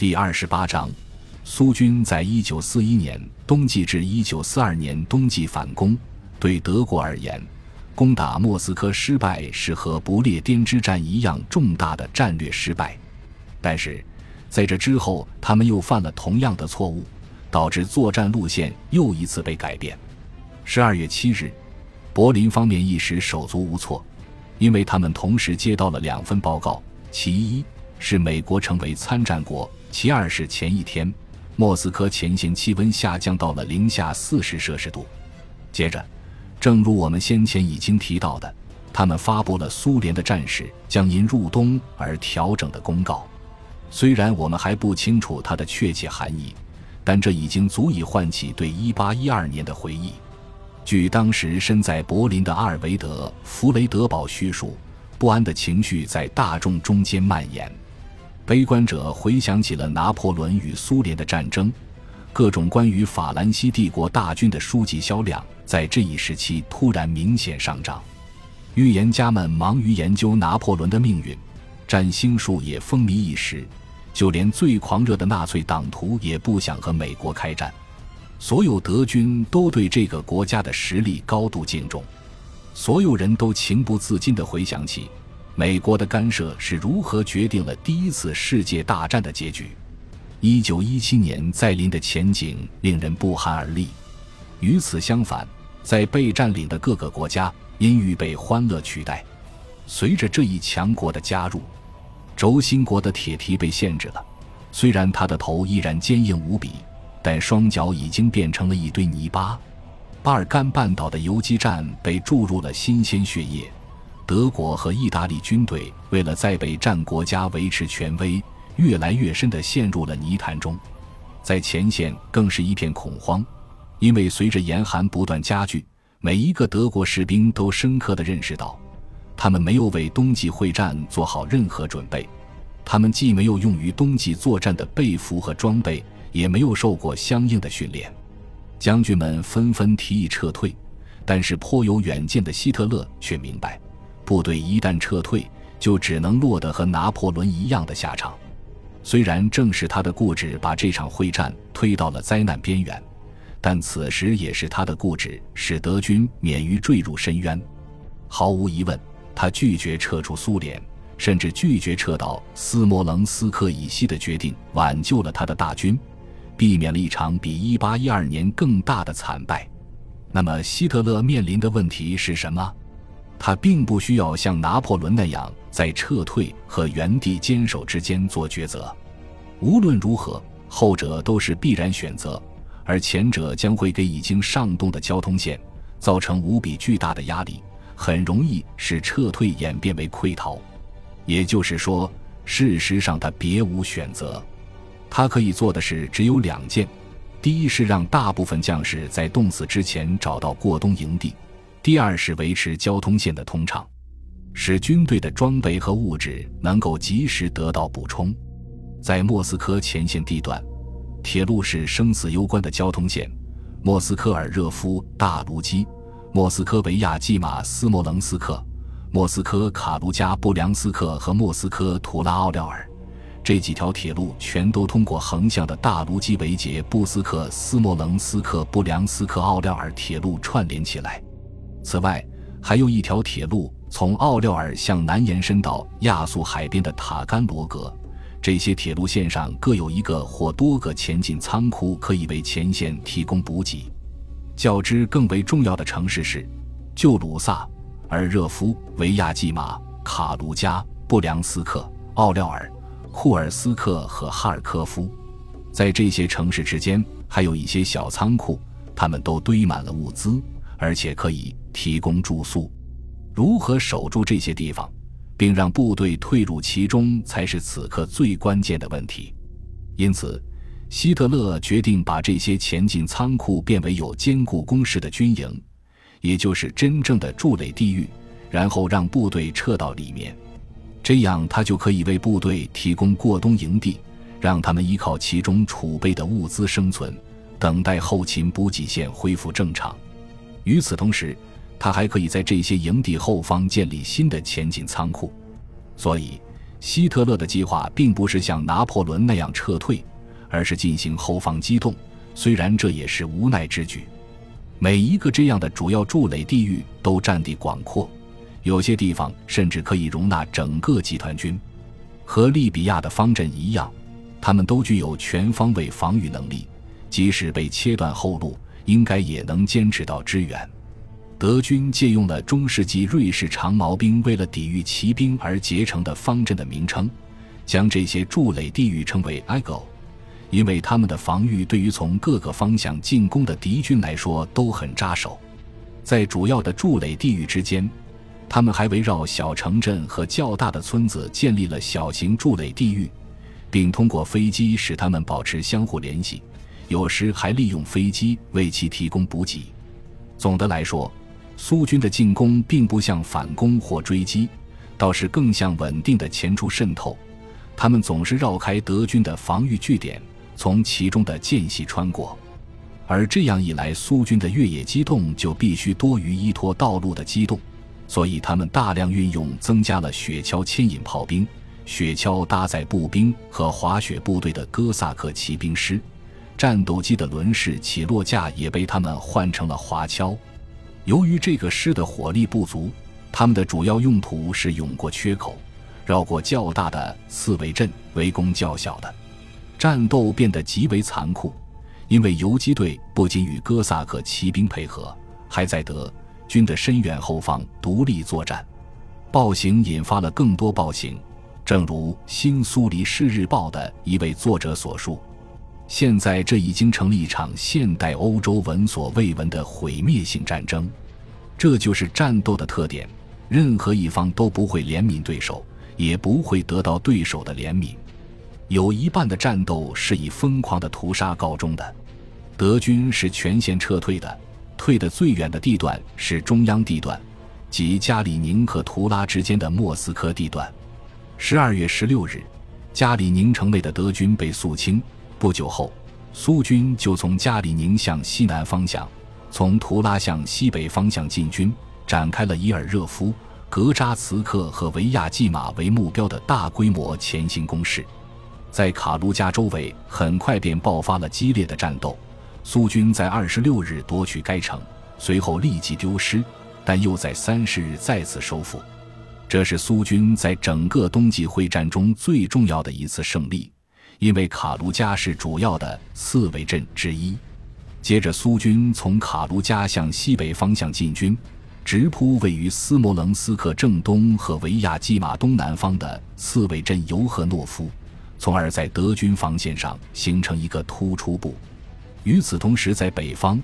第二十八章，苏军在一九四一年冬季至一九四二年冬季反攻。对德国而言，攻打莫斯科失败是和不列颠之战一样重大的战略失败。但是，在这之后，他们又犯了同样的错误，导致作战路线又一次被改变。十二月七日，柏林方面一时手足无措，因为他们同时接到了两份报告：其一是美国成为参战国。其二是前一天，莫斯科前线气温下降到了零下四十摄氏度。接着，正如我们先前已经提到的，他们发布了苏联的战士将因入冬而调整的公告。虽然我们还不清楚它的确切含义，但这已经足以唤起对一八一二年的回忆。据当时身在柏林的阿尔维德·弗雷德堡叙述，不安的情绪在大众中间蔓延。悲观者回想起了拿破仑与苏联的战争，各种关于法兰西帝国大军的书籍销量在这一时期突然明显上涨。预言家们忙于研究拿破仑的命运，占星术也风靡一时，就连最狂热的纳粹党徒也不想和美国开战。所有德军都对这个国家的实力高度敬重，所有人都情不自禁地回想起。美国的干涉是如何决定了第一次世界大战的结局？一九一七年再临的前景令人不寒而栗。与此相反，在被占领的各个国家因欲被欢乐取代。随着这一强国的加入，轴心国的铁蹄被限制了。虽然他的头依然坚硬无比，但双脚已经变成了一堆泥巴。巴尔干半岛的游击战被注入了新鲜血液。德国和意大利军队为了在北战国家维持权威，越来越深地陷入了泥潭中，在前线更是一片恐慌，因为随着严寒不断加剧，每一个德国士兵都深刻地认识到，他们没有为冬季会战做好任何准备，他们既没有用于冬季作战的被服和装备，也没有受过相应的训练，将军们纷纷提议撤退，但是颇有远见的希特勒却明白。部队一旦撤退，就只能落得和拿破仑一样的下场。虽然正是他的固执把这场会战推到了灾难边缘，但此时也是他的固执使德军免于坠入深渊。毫无疑问，他拒绝撤出苏联，甚至拒绝撤到斯摩棱斯克以西的决定，挽救了他的大军，避免了一场比1812年更大的惨败。那么，希特勒面临的问题是什么？他并不需要像拿破仑那样在撤退和原地坚守之间做抉择。无论如何，后者都是必然选择，而前者将会给已经上冻的交通线造成无比巨大的压力，很容易使撤退演变为溃逃。也就是说，事实上他别无选择。他可以做的事只有两件：第一是让大部分将士在冻死之前找到过冬营地。第二是维持交通线的通畅，使军队的装备和物质能够及时得到补充。在莫斯科前线地段，铁路是生死攸关的交通线。莫斯科尔热夫大卢基、莫斯科维亚季马斯莫棱斯克、莫斯科卡卢加布良斯克和莫斯科图拉奥廖尔这几条铁路全都通过横向的大卢基维捷布斯克斯莫棱斯克布良斯克奥廖尔铁路串联起来。此外，还有一条铁路从奥廖尔向南延伸到亚速海边的塔甘罗格。这些铁路线上各有一个或多个前进仓库，可以为前线提供补给。较之更为重要的城市是旧鲁萨、尔热夫、维亚季马、卡卢加、布良斯克、奥廖尔、库尔斯克和哈尔科夫。在这些城市之间，还有一些小仓库，它们都堆满了物资。而且可以提供住宿，如何守住这些地方，并让部队退入其中，才是此刻最关键的问题。因此，希特勒决定把这些前进仓库变为有坚固工事的军营，也就是真正的筑垒地狱，然后让部队撤到里面，这样他就可以为部队提供过冬营地，让他们依靠其中储备的物资生存，等待后勤补给线恢复正常。与此同时，他还可以在这些营地后方建立新的前进仓库。所以，希特勒的计划并不是像拿破仑那样撤退，而是进行后方机动。虽然这也是无奈之举。每一个这样的主要筑垒地域都占地广阔，有些地方甚至可以容纳整个集团军。和利比亚的方阵一样，他们都具有全方位防御能力，即使被切断后路，应该也能坚持到支援。德军借用了中世纪瑞士长矛兵为了抵御骑兵而结成的方阵的名称，将这些筑垒地域称为 e g o 因为他们的防御对于从各个方向进攻的敌军来说都很扎手。在主要的筑垒地域之间，他们还围绕小城镇和较大的村子建立了小型筑垒地域，并通过飞机使他们保持相互联系，有时还利用飞机为其提供补给。总的来说，苏军的进攻并不像反攻或追击，倒是更像稳定的前出渗透。他们总是绕开德军的防御据点，从其中的间隙穿过。而这样一来，苏军的越野机动就必须多于依托道路的机动，所以他们大量运用增加了雪橇牵引炮兵、雪橇搭载步兵和滑雪部队的哥萨克骑兵师。战斗机的轮式起落架也被他们换成了滑橇。由于这个师的火力不足，他们的主要用途是涌过缺口，绕过较大的刺猬阵，围攻较小的。战斗变得极为残酷，因为游击队不仅与哥萨克骑兵配合，还在德军的深远后方独立作战。暴行引发了更多暴行，正如《新苏黎世日报》的一位作者所述。现在这已经成了一场现代欧洲闻所未闻的毁灭性战争，这就是战斗的特点。任何一方都不会怜悯对手，也不会得到对手的怜悯。有一半的战斗是以疯狂的屠杀告终的。德军是全线撤退的，退得最远的地段是中央地段，即加里宁和图拉之间的莫斯科地段。十二月十六日，加里宁城内的德军被肃清。不久后，苏军就从加里宁向西南方向，从图拉向西北方向进军，展开了以尔热夫、格扎茨克和维亚季马为目标的大规模前行攻势。在卡卢加周围，很快便爆发了激烈的战斗。苏军在二十六日夺取该城，随后立即丢失，但又在三十日再次收复。这是苏军在整个冬季会战中最重要的一次胜利。因为卡卢加是主要的刺猬阵之一，接着苏军从卡卢加向西北方向进军，直扑位于斯摩棱斯克正东和维亚季马东南方的刺猬镇尤赫诺夫，从而在德军防线上形成一个突出部。与此同时，在北方，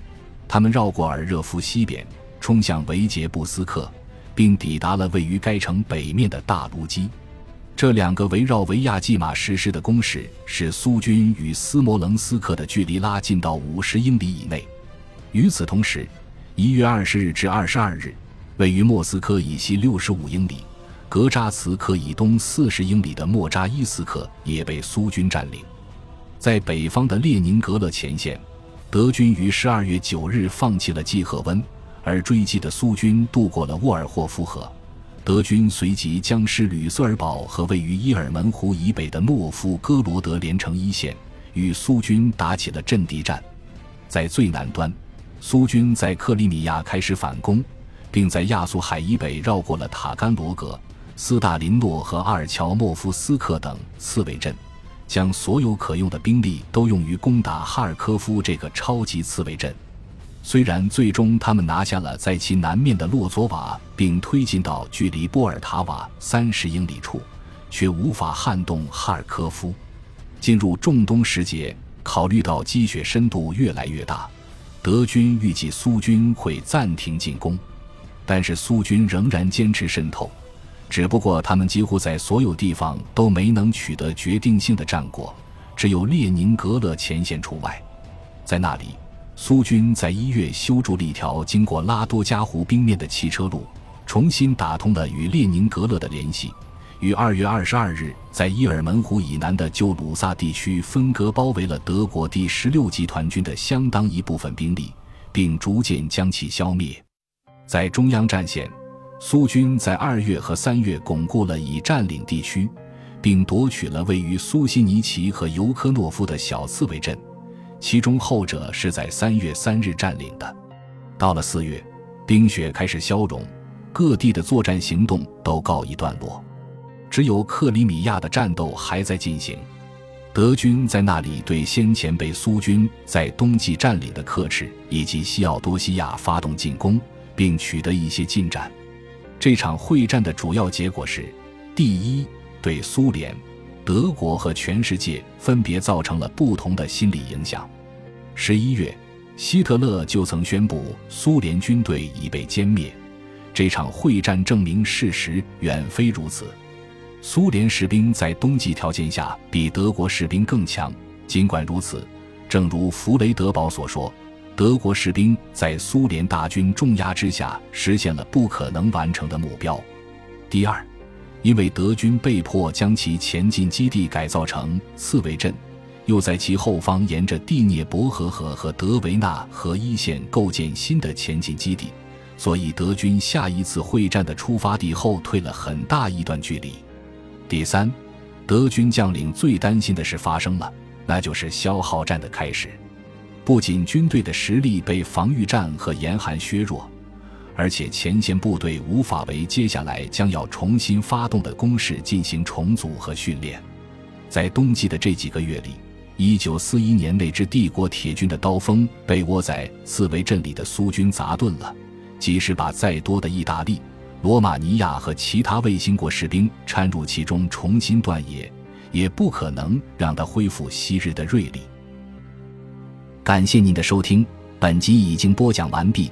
他们绕过尔热夫西边，冲向维杰布斯克，并抵达了位于该城北面的大卢基。这两个围绕维亚季马实施的攻势，使苏军与斯摩棱斯克的距离拉近到五十英里以内。与此同时，一月二十日至二十二日，位于莫斯科以西六十五英里、格扎茨克以东四十英里的莫扎伊斯克也被苏军占领。在北方的列宁格勒前线，德军于十二月九日放弃了季赫温，而追击的苏军渡过了沃尔霍夫河。德军随即将师吕瑟尔堡和位于伊尔门湖以北的诺夫哥罗德连成一线，与苏军打起了阵地战。在最南端，苏军在克里米亚开始反攻，并在亚速海以北绕过了塔甘罗格、斯大林诺和阿尔乔莫夫斯克等刺猬阵，将所有可用的兵力都用于攻打哈尔科夫这个超级刺猬阵。虽然最终他们拿下了在其南面的洛佐瓦，并推进到距离波尔塔瓦三十英里处，却无法撼动哈尔科夫。进入仲冬时节，考虑到积雪深度越来越大，德军预计苏军会暂停进攻，但是苏军仍然坚持渗透。只不过他们几乎在所有地方都没能取得决定性的战果，只有列宁格勒前线除外，在那里。苏军在一月修筑了一条经过拉多加湖冰面的汽车路，重新打通了与列宁格勒的联系。于二月二十二日，在伊尔门湖以南的旧鲁萨地区分割包围了德国第十六集团军的相当一部分兵力，并逐渐将其消灭。在中央战线，苏军在二月和三月巩固了已占领地区，并夺取了位于苏西尼奇和尤科诺夫的小刺猬镇，其中后者是在三月三日占领的。到了四月，冰雪开始消融，各地的作战行动都告一段落，只有克里米亚的战斗还在进行。德军在那里对先前被苏军在冬季占领的克赤以及西奥多西亚发动进攻，并取得一些进展。这场会战的主要结果是：第一，对苏联、德国和全世界分别造成了不同的心理影响。十一月，希特勒就曾宣布苏联军队已被歼灭。这场会战证明事实远非如此。苏联士兵在冬季条件下比德国士兵更强。尽管如此，正如弗雷德堡所说，德国士兵在苏联大军重压之下实现了不可能完成的目标。第二，因为德军被迫将其前进基地改造成刺猬阵，又在其后方沿着第聂伯河河和德维纳河一线构建新的前进基地，所以德军下一次会战的出发地后退了很大一段距离。第三，德军将领最担心的事发生了，那就是消耗战的开始。不仅军队的实力被防御战和严寒削弱，而且前线部队无法为接下来将要重新发动的攻势进行重组和训练。在冬季的这几个月里，一九四一年那支帝国铁军的刀锋被窝在刺猬镇里的苏军砸钝了，即使把再多的意大利。罗马尼亚和其他卫星国士兵掺入其中，重新断野，也不可能让他恢复昔日的锐利。感谢您的收听，本集已经播讲完毕。